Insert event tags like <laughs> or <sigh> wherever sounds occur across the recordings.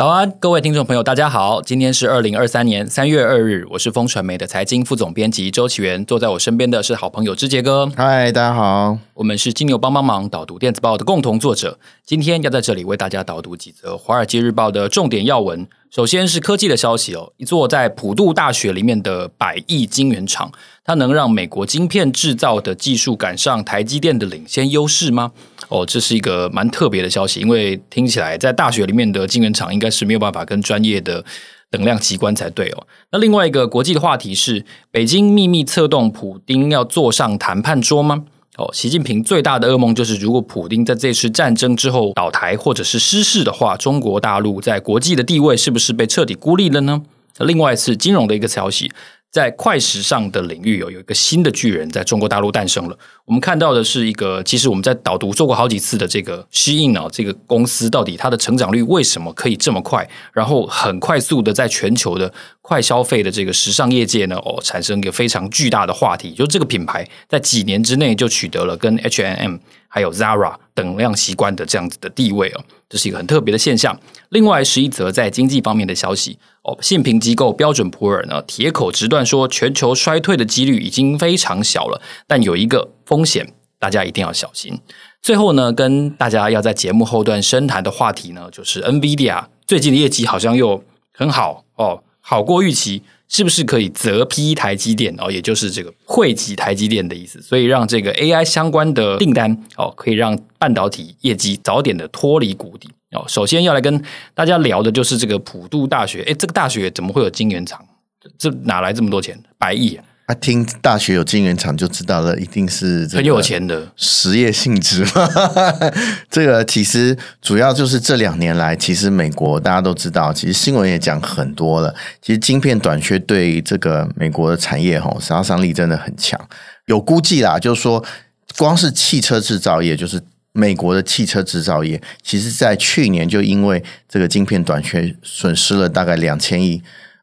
早安，各位听众朋友，大家好。今天是二零二三年三月二日，我是风传媒的财经副总编辑周启源。坐在我身边的是好朋友志杰哥。嗨，大家好。我们是金牛帮帮忙导读电子报的共同作者。今天要在这里为大家导读几则《华尔街日报》的重点要闻。首先是科技的消息哦，一座在普渡大学里面的百亿晶圆厂，它能让美国晶片制造的技术赶上台积电的领先优势吗？哦，这是一个蛮特别的消息，因为听起来在大学里面的晶圆厂应该是没有办法跟专业的等量级关才对哦。那另外一个国际的话题是，北京秘密策动普丁要坐上谈判桌吗？哦，习近平最大的噩梦就是，如果普丁在这次战争之后倒台或者是失势的话，中国大陆在国际的地位是不是被彻底孤立了呢？另外一次金融的一个消息。在快时尚的领域，有有一个新的巨人在中国大陆诞生了。我们看到的是一个，其实我们在导读做过好几次的这个 Shein 啊，这个公司到底它的成长率为什么可以这么快？然后很快速的在全球的快消费的这个时尚业界呢，哦，产生一个非常巨大的话题，就这个品牌在几年之内就取得了跟 H&M 还有 Zara 等量习惯的这样子的地位哦，这是一个很特别的现象。另外是一则在经济方面的消息哦，信评机构标准普尔呢铁口直断说，全球衰退的几率已经非常小了，但有一个风险，大家一定要小心。最后呢，跟大家要在节目后段深谈的话题呢，就是 NVIDIA 最近的业绩好像又很好哦，好过预期。是不是可以择批台积电哦？也就是这个汇集台积电的意思，所以让这个 AI 相关的订单哦，可以让半导体业绩早点的脱离谷底哦。首先要来跟大家聊的就是这个普渡大学，哎，这个大学怎么会有晶圆厂？这哪来这么多钱？百亿啊！他听大学有晶圆厂就知道了，一定是很有钱的实业性质嘛。<laughs> 这个其实主要就是这两年来，其实美国大家都知道，其实新闻也讲很多了。其实晶片短缺对这个美国的产业吼杀伤力真的很强。有估计啦，就是说光是汽车制造业，就是美国的汽车制造业，其实在去年就因为这个晶片短缺，损失了大概两千亿。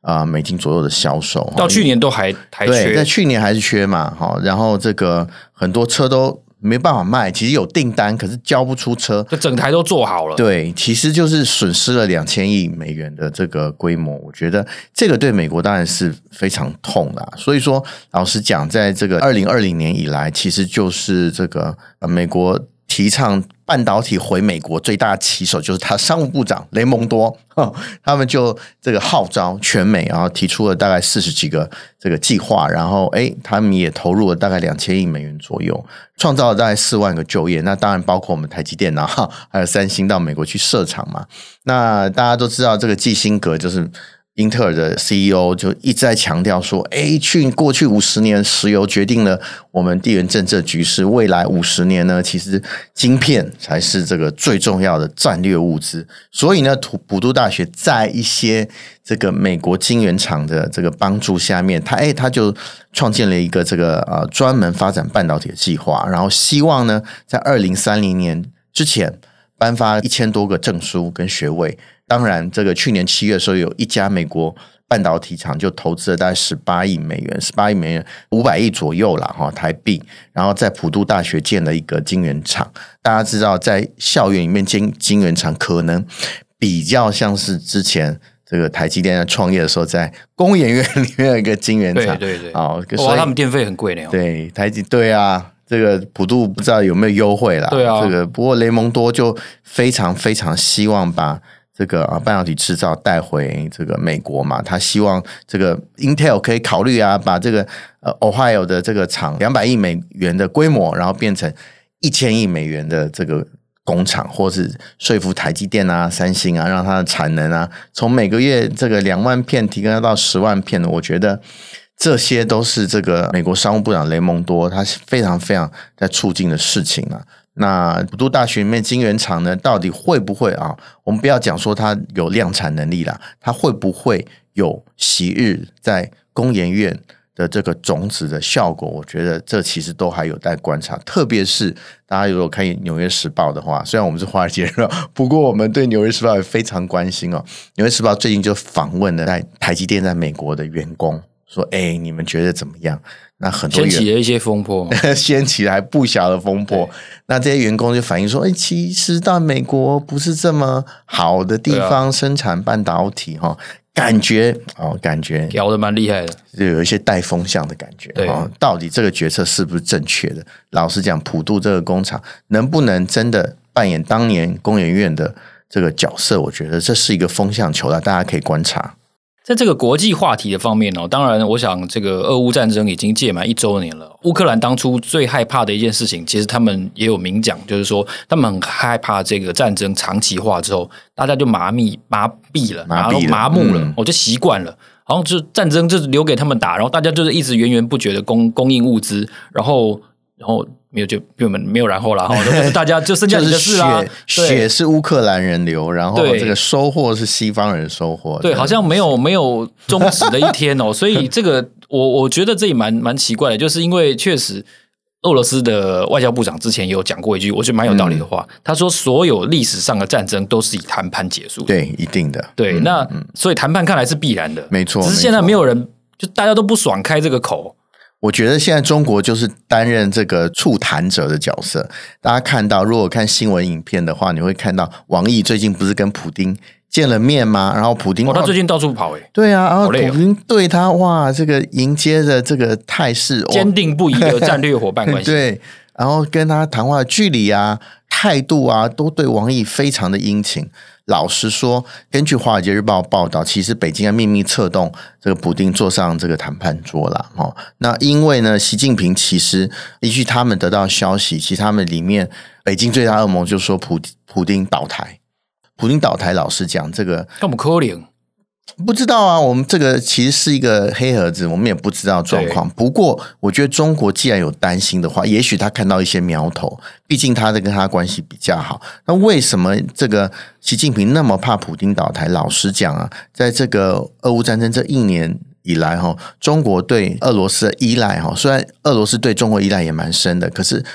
啊，美金左右的销售，到去年都还还缺，对，在去年还是缺嘛，哈，然后这个很多车都没办法卖，其实有订单，可是交不出车，就整台都做好了，对，其实就是损失了两千亿美元的这个规模，我觉得这个对美国当然是非常痛啦。所以说，老实讲，在这个二零二零年以来，其实就是这个美国。提倡半导体回美国最大的旗手就是他商务部长雷蒙多，<laughs> 他们就这个号召全美，然后提出了大概四十几个这个计划，然后诶，他们也投入了大概两千亿美元左右，创造了大概四万个就业。那当然包括我们台积电啊，<laughs> 还有三星到美国去设厂嘛。那大家都知道这个基辛格就是。英特尔的 CEO 就一再强调说：“哎，去过去五十年，石油决定了我们地缘政治局势。未来五十年呢，其实晶片才是这个最重要的战略物资。所以呢，普普渡大学在一些这个美国晶圆厂的这个帮助下面，他哎，他就创建了一个这个呃专门发展半导体的计划，然后希望呢，在二零三零年之前颁发一千多个证书跟学位。”当然，这个去年七月的时候，有一家美国半导体厂就投资了大概十八亿美元，十八亿美元五百亿左右了哈台币，然后在普渡大学建了一个晶圆厂。大家知道，在校园里面建晶圆厂，可能比较像是之前这个台积电在创业的时候，在工研院里面有一个晶圆厂。对对对，哦，所以他们电费很贵呢。对，台积对啊。这个普渡不知道有没有优惠啦？对啊，这个不过雷蒙多就非常非常希望把。这个啊，半导体制造带回这个美国嘛，他希望这个 Intel 可以考虑啊，把这个呃 Ohio 的这个厂两百亿美元的规模，然后变成一千亿美元的这个工厂，或是说服台积电啊、三星啊，让它的产能啊，从每个月这个两万片提高到十万片的，我觉得这些都是这个美国商务部长雷蒙多他非常非常在促进的事情啊。那普渡大学里面晶圆厂呢，到底会不会啊？我们不要讲说它有量产能力啦，它会不会有昔日在工研院的这个种子的效果，我觉得这其实都还有待观察。特别是大家如果看《纽约时报》的话，虽然我们是华尔街人，不过我们对《纽约时报》也非常关心哦。《纽约时报》最近就访问了在台积电在美国的员工，说：“哎，你们觉得怎么样？”那很多掀起了一些风波，<laughs> 掀起来不小的风波。那这些员工就反映说：“哎，其实到美国不是这么好的地方生产半导体哈。”感觉哦，感觉调的蛮厉害的，就有一些带风向的感觉。对、哦，到底这个决策是不是正确的？老实讲，普渡这个工厂能不能真的扮演当年工研院的这个角色？我觉得这是一个风向球了，大家可以观察。在这个国际话题的方面哦，当然，我想这个俄乌战争已经届满一周年了。乌克兰当初最害怕的一件事情，其实他们也有明讲，就是说他们很害怕这个战争长期化之后，大家就麻痹麻痹了，然后麻木了，我、嗯、就习惯了，然后就战争就是留给他们打，然后大家就是一直源源不绝的供供应物资，然后然后。没有就根本没有然后了哈，<laughs> 就是大家就剩下你的事啦。血血是乌克兰人流，然后这个收获是西方人收获。对，好像没有没有终止的一天哦。<laughs> 所以这个我我觉得这也蛮蛮奇怪的，就是因为确实俄罗斯的外交部长之前也有讲过一句我觉得蛮有道理的话，他说所有历史上的战争都是以谈判结束。对，一定的。对，那所以谈判看来是必然的，没错。只是现在没有人，就大家都不爽开这个口。我觉得现在中国就是担任这个促谈者的角色。大家看到，如果看新闻影片的话，你会看到王毅最近不是跟普丁见了面吗？然后普丁，哦，他最近到处跑诶。对啊，然后普丁对他哇，这个迎接的这个态势，坚定不移的 <laughs> 战略伙伴关系。对，然后跟他谈话的距离啊、态度啊，都对王毅非常的殷勤。老实说，根据《华尔街日报》报道，其实北京在秘密策动这个普丁坐上这个谈判桌了。哦，那因为呢，习近平其实依据他们得到消息，其实他们里面北京最大恶魔就是说普普丁倒台，普丁倒台。老实讲，这个这么可怜。不知道啊，我们这个其实是一个黑盒子，我们也不知道状况。不过，我觉得中国既然有担心的话，也许他看到一些苗头。毕竟他的跟他关系比较好。那为什么这个习近平那么怕普丁倒台？老实讲啊，在这个俄乌战争这一年以来，哈，中国对俄罗斯的依赖，哈，虽然俄罗斯对中国依赖也蛮深的，可是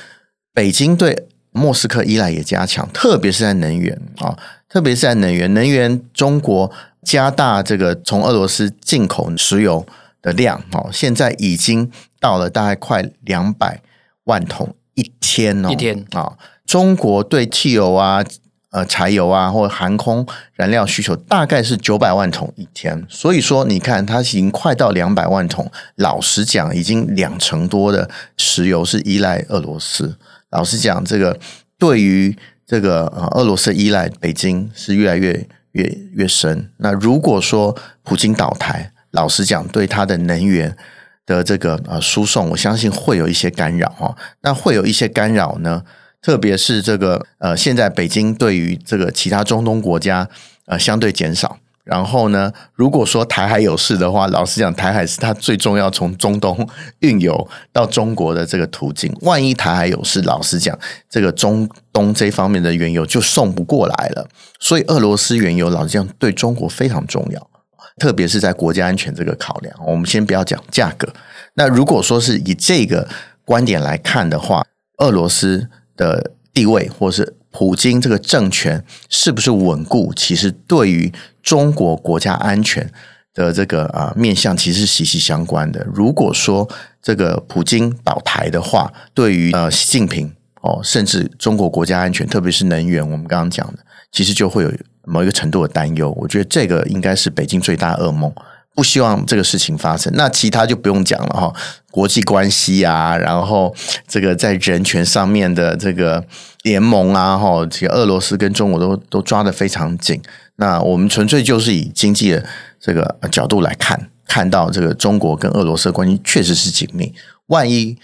北京对莫斯科依赖也加强，特别是在能源啊，特别是在能源，能源中国。加大这个从俄罗斯进口石油的量，哦，现在已经到了大概快两百万桶一天哦，一天啊，中国对汽油啊、呃柴油啊或者航空燃料需求大概是九百万桶一天，所以说你看它已经快到两百万桶。老实讲，已经两成多的石油是依赖俄罗斯。老实讲，这个对于这个呃俄罗斯依赖，北京是越来越。越越深。那如果说普京倒台，老实讲，对他的能源的这个呃输送，我相信会有一些干扰哦。那会有一些干扰呢，特别是这个呃，现在北京对于这个其他中东国家呃相对减少。然后呢，如果说台海有事的话，老实讲，台海是它最重要从中东运油到中国的这个途径。万一台海有事，老实讲，这个中东这方面的原油就送不过来了。所以，俄罗斯原油老实讲对中国非常重要，特别是在国家安全这个考量。我们先不要讲价格。那如果说是以这个观点来看的话，俄罗斯的地位或是普京这个政权是不是稳固，其实对于中国国家安全的这个啊面向其实是息息相关的。如果说这个普京倒台的话，对于呃习近平哦，甚至中国国家安全，特别是能源，我们刚刚讲的，其实就会有某一个程度的担忧。我觉得这个应该是北京最大噩梦，不希望这个事情发生。那其他就不用讲了哈，国际关系啊，然后这个在人权上面的这个联盟啊，哈，这个俄罗斯跟中国都都抓得非常紧。那我们纯粹就是以经济的这个角度来看，看到这个中国跟俄罗斯的关系确实是紧密。万一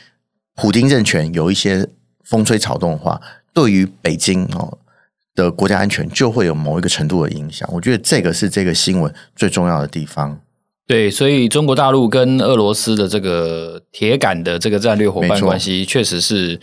普丁政权有一些风吹草动的话，对于北京哦的国家安全就会有某一个程度的影响。我觉得这个是这个新闻最重要的地方。对，所以中国大陆跟俄罗斯的这个铁杆的这个战略伙伴关系，确实是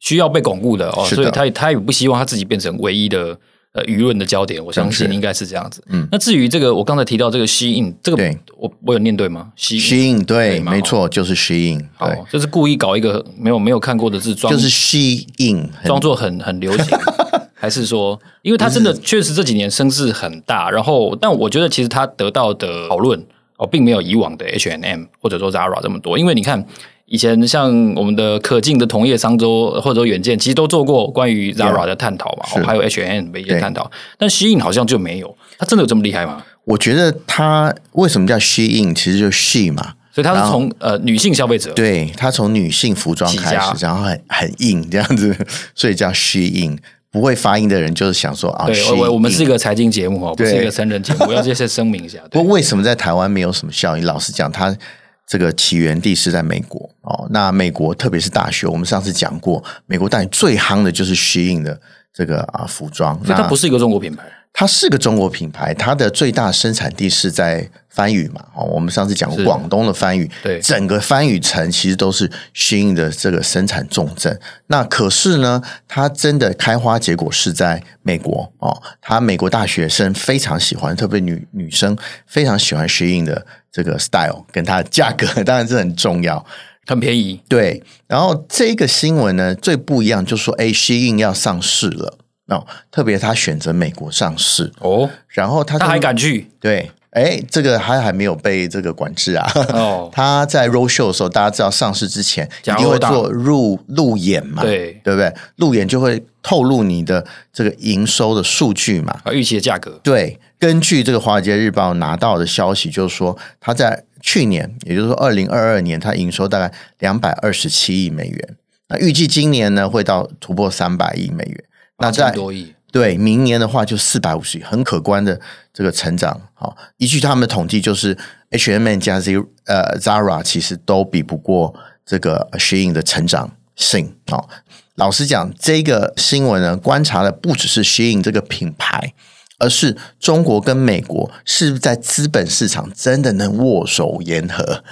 需要被巩固的哦。所以他他也不希望他自己变成唯一的。呃舆论的焦点，我相信应该是这样子。嗯，那至于这个我刚才提到这个 SHEIN，这个我我有念对吗吸吸引对，没错，就是 SHEIN，好，就是故意搞一个没有没有看过的字装，就是 SHEIN，装作很很流行。<laughs> 还是说，因为他真的确实这几年声势很大，然后，但我觉得其实他得到的讨论哦，并没有以往的 H&M 或者说 Zara 这么多。因为你看，以前像我们的可敬的同业商周或者说远见，其实都做过关于 Zara 的探讨嘛，哦，还有 H&M 的一些探讨。但 SHEIN 好像就没有，它真的有这么厉害吗？我觉得它为什么叫 SHEIN，其实就是 She 嘛，所以他是从呃女性消费者，对，他从女性服装开始，然后很很硬这样子，所以叫 SHEIN。不会发音的人就是想说啊，对，我我们是一个财经节目哦，不是一个成人节目，<laughs> 我要这些声明一下。不过为什么在台湾没有什么效应？老实讲，它这个起源地是在美国哦。那美国特别是大学，我们上次讲过，美国大学最夯的就是 SHEIN 的这个啊服装，所以它不是一个中国品牌。它是个中国品牌，它的最大生产地是在番禺嘛？哦，我们上次讲过广东的番禺，对，整个番禺城其实都是 SHEIN 的这个生产重镇。那可是呢，它真的开花结果是在美国哦。它美国大学生非常喜欢，特别女女生非常喜欢 SHEIN 的这个 style，跟它的价格当然是很重要，很便宜。对，然后这个新闻呢，最不一样就是说，哎，SHEIN 要上市了。哦，特别他选择美国上市哦，然后他他还敢去？对，哎，这个还还没有被这个管制啊。哦，<laughs> 他在 roadshow 的时候，大家知道上市之前一定会做入路演嘛，对对不对？路演就会透露你的这个营收的数据嘛，啊，预期的价格。对，根据这个《华尔街日报》拿到的消息，就是说他在去年，也就是说二零二二年，他营收大概两百二十七亿美元，那预计今年呢会到突破三百亿美元。那在多亿对明年的话就四百五十亿，很可观的这个成长。好，依据他们的统计，就是 H&M 加 Z 呃 Zara 其实都比不过这个 SHEIN 的成长性。好，老实讲，这个新闻呢，观察的不只是 SHEIN 这个品牌，而是中国跟美国是不是在资本市场真的能握手言和？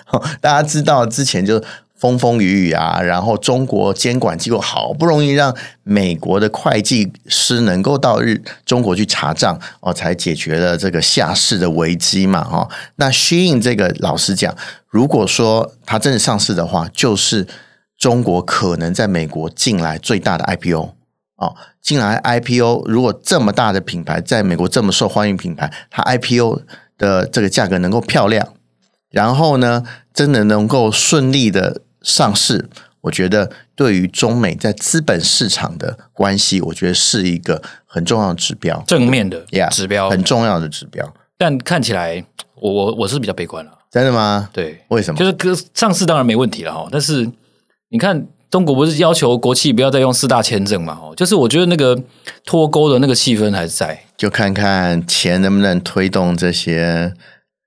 大家知道之前就。风风雨雨啊，然后中国监管机构好不容易让美国的会计师能够到日中国去查账哦，才解决了这个下市的危机嘛，哈。那 SHEIN 这个老实讲，如果说它真的上市的话，就是中国可能在美国进来最大的 IPO 哦，进来 IPO，如果这么大的品牌在美国这么受欢迎品牌，它 IPO 的这个价格能够漂亮，然后呢，真的能够顺利的。上市，我觉得对于中美在资本市场的关系，我觉得是一个很重要的指标，正面的指标，很重要的指标。但看起来，我我我是比较悲观了。真的吗？对，为什么？就是哥上市当然没问题了哈，但是你看中国不是要求国企不要再用四大签证嘛？哦，就是我觉得那个脱钩的那个气氛还是在，就看看钱能不能推动这些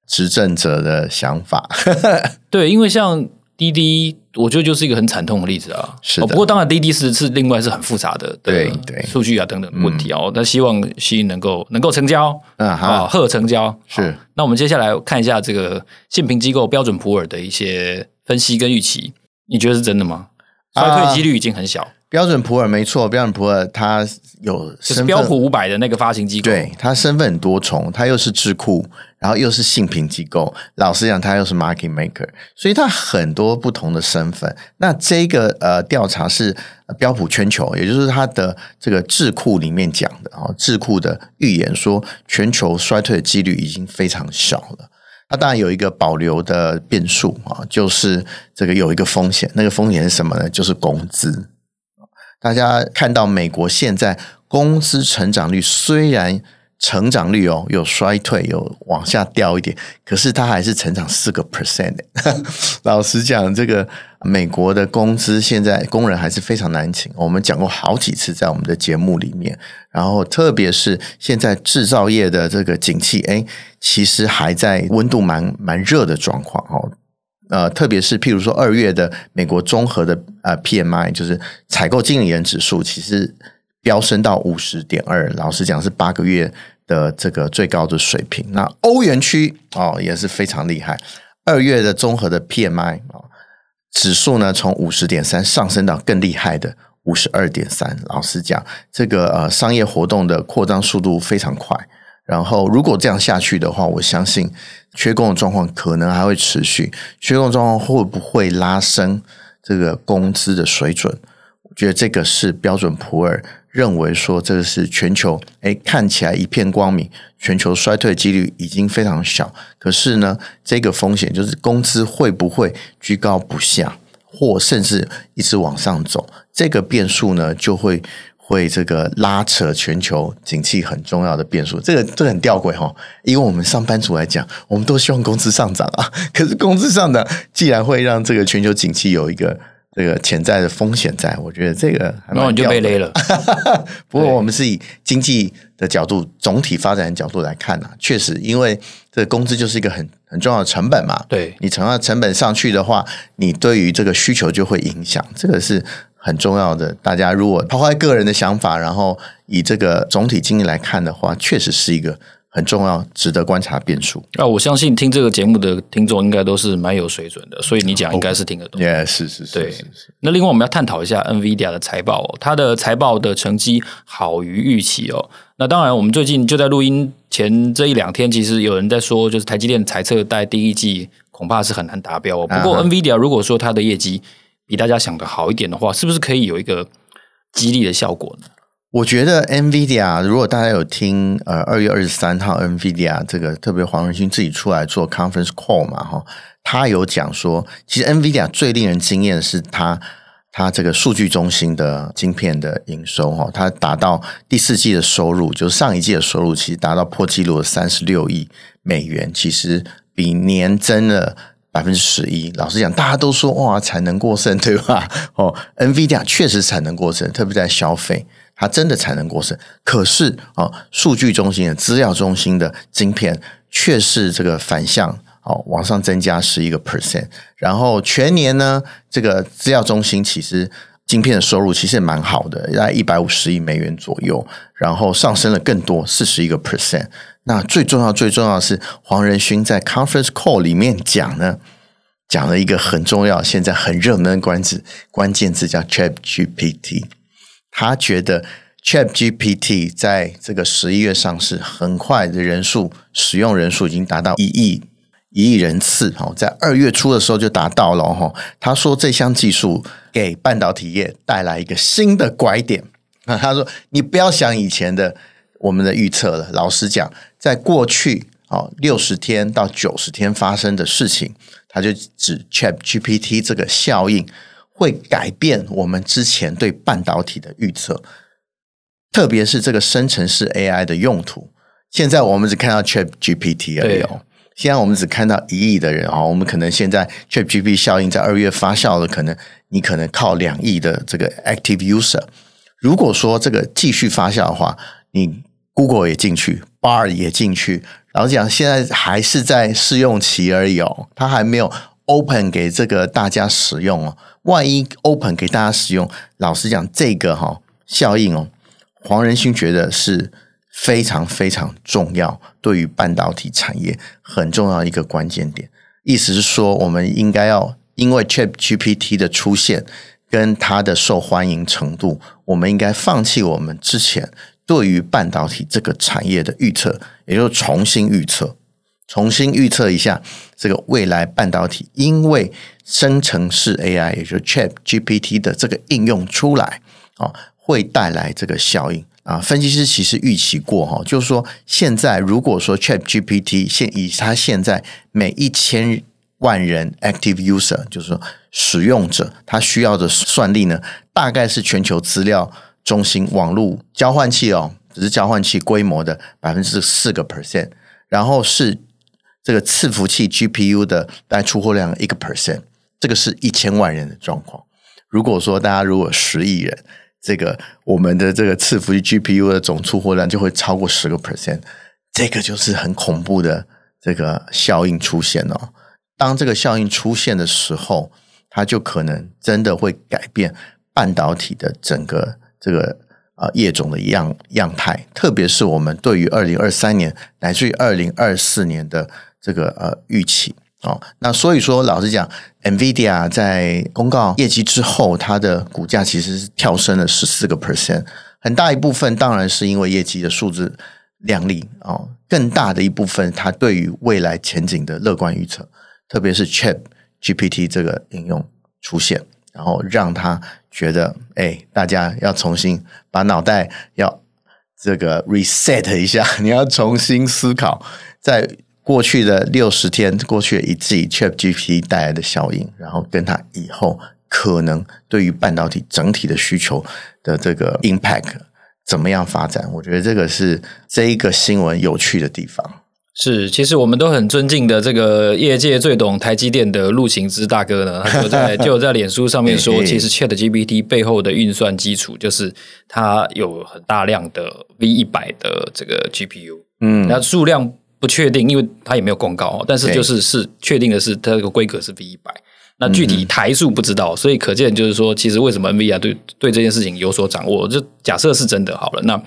执政者的想法。<laughs> 对，因为像。滴滴，我觉得就是一个很惨痛的例子啊。是的，不过当然滴滴是是另外是很复杂的对对数据啊等等问题哦。那、嗯、希望 SHEIN 能够能够成交，嗯好，贺成交是。那我们接下来看一下这个信评机构标准普尔的一些分析跟预期，你觉得是真的吗？衰退几率已经很小。啊标准普尔没错，标准普尔它有就是标普五百的那个发行机构，对，它身份很多重，它又是智库，然后又是信评机构，老实讲，它又是 market maker，所以它很多不同的身份。那这个呃调查是标普全球，也就是它的这个智库里面讲的啊，智库的预言说全球衰退的几率已经非常小了。它当然有一个保留的变数啊，就是这个有一个风险，那个风险是什么呢？就是工资。大家看到美国现在工资成长率虽然成长率哦有衰退，有往下掉一点，可是它还是成长四个 percent。<laughs> 老实讲，这个美国的工资现在工人还是非常难请。我们讲过好几次在我们的节目里面，然后特别是现在制造业的这个景气，哎，其实还在温度蛮蛮热的状况哦。呃，特别是譬如说二月的美国综合的呃 PMI，就是采购经理人指数，其实飙升到五十点二，老实讲是八个月的这个最高的水平。那欧元区哦也是非常厉害，二月的综合的 PMI 啊指数呢从五十点三上升到更厉害的五十二点三。老实讲，这个呃商业活动的扩张速度非常快。然后如果这样下去的话，我相信缺工的状况可能还会持续。缺工状况会不会拉升这个工资的水准？我觉得这个是标准普尔认为说，这个是全球诶看起来一片光明，全球衰退几率已经非常小。可是呢，这个风险就是工资会不会居高不下，或甚至一直往上走？这个变数呢，就会。会这个拉扯全球景气很重要的变数，这个这个很吊诡哈。因为我们上班族来讲，我们都希望工资上涨啊。<laughs> 可是工资上涨，既然会让这个全球景气有一个这个潜在的风险在，我觉得这个然后你就被勒了。不过我们是以经济的角度、总体发展的角度来看啊，确实，因为这个工资就是一个很很重要的成本嘛。对，你成要成本上去的话，你对于这个需求就会影响，这个是。很重要的，大家如果抛开个人的想法，然后以这个总体经济来看的话，确实是一个很重要、值得观察的变数。啊，我相信听这个节目的听众应该都是蛮有水准的，所以你讲应该是听得懂。<laughs> Yeah，是是是，对。那另外我们要探讨一下 NVIDIA 的财报哦，它的财报的成绩好于预期哦。那当然，我们最近就在录音前这一两天，其实有人在说，就是台积电财测在第一季恐怕是很难达标哦。不过 NVIDIA 如果说它的业绩，比大家想的好一点的话，是不是可以有一个激励的效果呢？我觉得 NVIDIA，如果大家有听呃二月二十三号 NVIDIA 这个特别黄仁勋自己出来做 conference call 嘛，哈，他有讲说，其实 NVIDIA 最令人惊艳的是他他这个数据中心的晶片的营收哈，它达到第四季的收入，就是上一季的收入，其实达到破纪录的三十六亿美元，其实比年增了。百分之十一，老实讲，大家都说哇，产能过剩，对吧？<laughs> 哦，NVIDIA 确实产能过剩，特别在消费，它真的产能过剩。可是哦，数据中心的资料中心的晶片却是这个反向哦，往上增加十一个 percent。然后全年呢，这个资料中心其实晶片的收入其实也蛮好的，在一百五十亿美元左右，然后上升了更多四十一个 percent。那最重要、最重要的是，黄仁勋在 conference call 里面讲呢，讲了一个很重要、现在很热门的关字，关键字叫 ChatGPT。他觉得 ChatGPT 在这个十一月上市，很快的人数使用人数已经达到一亿一亿人次。哦，在二月初的时候就达到了。哈，他说这项技术给半导体业带来一个新的拐点。啊，<laughs> 他说你不要想以前的。我们的预测了，老实讲，在过去哦六十天到九十天发生的事情，它就指 ChatGPT 这个效应会改变我们之前对半导体的预测，特别是这个生成式 AI 的用途。现在我们只看到 ChatGPT 而已哦，现在我们只看到一亿的人哦，我们可能现在 ChatGPT 效应在二月发酵了，可能你可能靠两亿的这个 active user。如果说这个继续发酵的话，你 Google 也进去，Bar 也进去，老实讲，现在还是在试用期而已哦，它还没有 open 给这个大家使用哦。万一 open 给大家使用，老实讲，这个哈效应哦，黄仁勋觉得是非常非常重要，对于半导体产业很重要一个关键点。意思是说，我们应该要因为 ChatGPT 的出现跟它的受欢迎程度，我们应该放弃我们之前。对于半导体这个产业的预测，也就是重新预测，重新预测一下这个未来半导体，因为生成式 AI，也就是 ChatGPT 的这个应用出来啊，会带来这个效应啊。分析师其实预期过哈，就是说现在如果说 ChatGPT 现以它现在每一千万人 active user，就是说使用者，他需要的算力呢，大概是全球资料。中心网络交换器哦，只是交换器规模的百分之四个 percent，然后是这个伺服器 GPU 的大概出货量一个 percent，这个是一千万人的状况。如果说大家如果十亿人，这个我们的这个伺服器 GPU 的总出货量就会超过十个 percent，这个就是很恐怖的这个效应出现哦。当这个效应出现的时候，它就可能真的会改变半导体的整个。这个啊业种的样样态，特别是我们对于二零二三年乃至于二零二四年的这个呃预期。哦，那所以说，老实讲，NVIDIA 在公告业绩之后，它的股价其实是跳升了十四个 percent，很大一部分当然是因为业绩的数字亮丽哦，更大的一部分，它对于未来前景的乐观预测，特别是 Chat GPT 这个应用出现，然后让它觉得，哎，大家要重新把脑袋要这个 reset 一下，<laughs> 你要重新思考在。过去的六十天，过去的一季，ChatGPT 带来的效应，然后跟它以后可能对于半导体整体的需求的这个 impact 怎么样发展？我觉得这个是这一个新闻有趣的地方。是，其实我们都很尊敬的这个业界最懂台积电的陆行之大哥呢，他就在 <laughs> 就在脸书上面说，其实 ChatGPT 背后的运算基础就是它有很大量的 V 一百的这个 GPU，嗯，那数量。不确定，因为它也没有公告，但是就是是确定的是，它这个规格是 V 一百。那具体台数不知道，所以可见就是说，其实为什么 NVIDIA 对对这件事情有所掌握？就假设是真的好了，那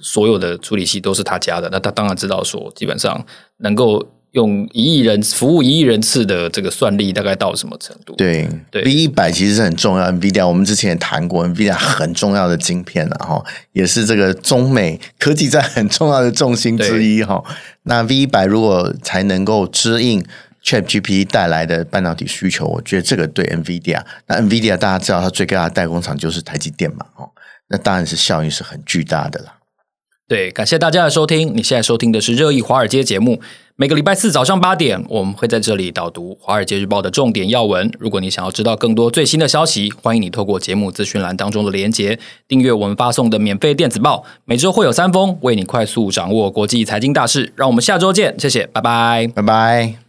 所有的处理器都是他家的，那他当然知道说，基本上能够。用一亿人服务一亿人次的这个算力大概到什么程度？对对，V 一百其实是很重要。NVIDIA 我们之前也谈过，NVIDIA 很重要的晶片，然后也是这个中美科技战很重要的重心之一哈。那 V 一百如果才能够支应 ChatGPT 带来的半导体需求，我觉得这个对 NVIDIA，那 NVIDIA 大家知道它最大的代工厂就是台积电嘛，哦，那当然是效应是很巨大的啦。对，感谢大家的收听。你现在收听的是热议华尔街节目。每个礼拜四早上八点，我们会在这里导读《华尔街日报》的重点要闻。如果你想要知道更多最新的消息，欢迎你透过节目资讯栏当中的连结，订阅我们发送的免费电子报。每周会有三封，为你快速掌握国际财经大事。让我们下周见，谢谢，拜拜，拜拜。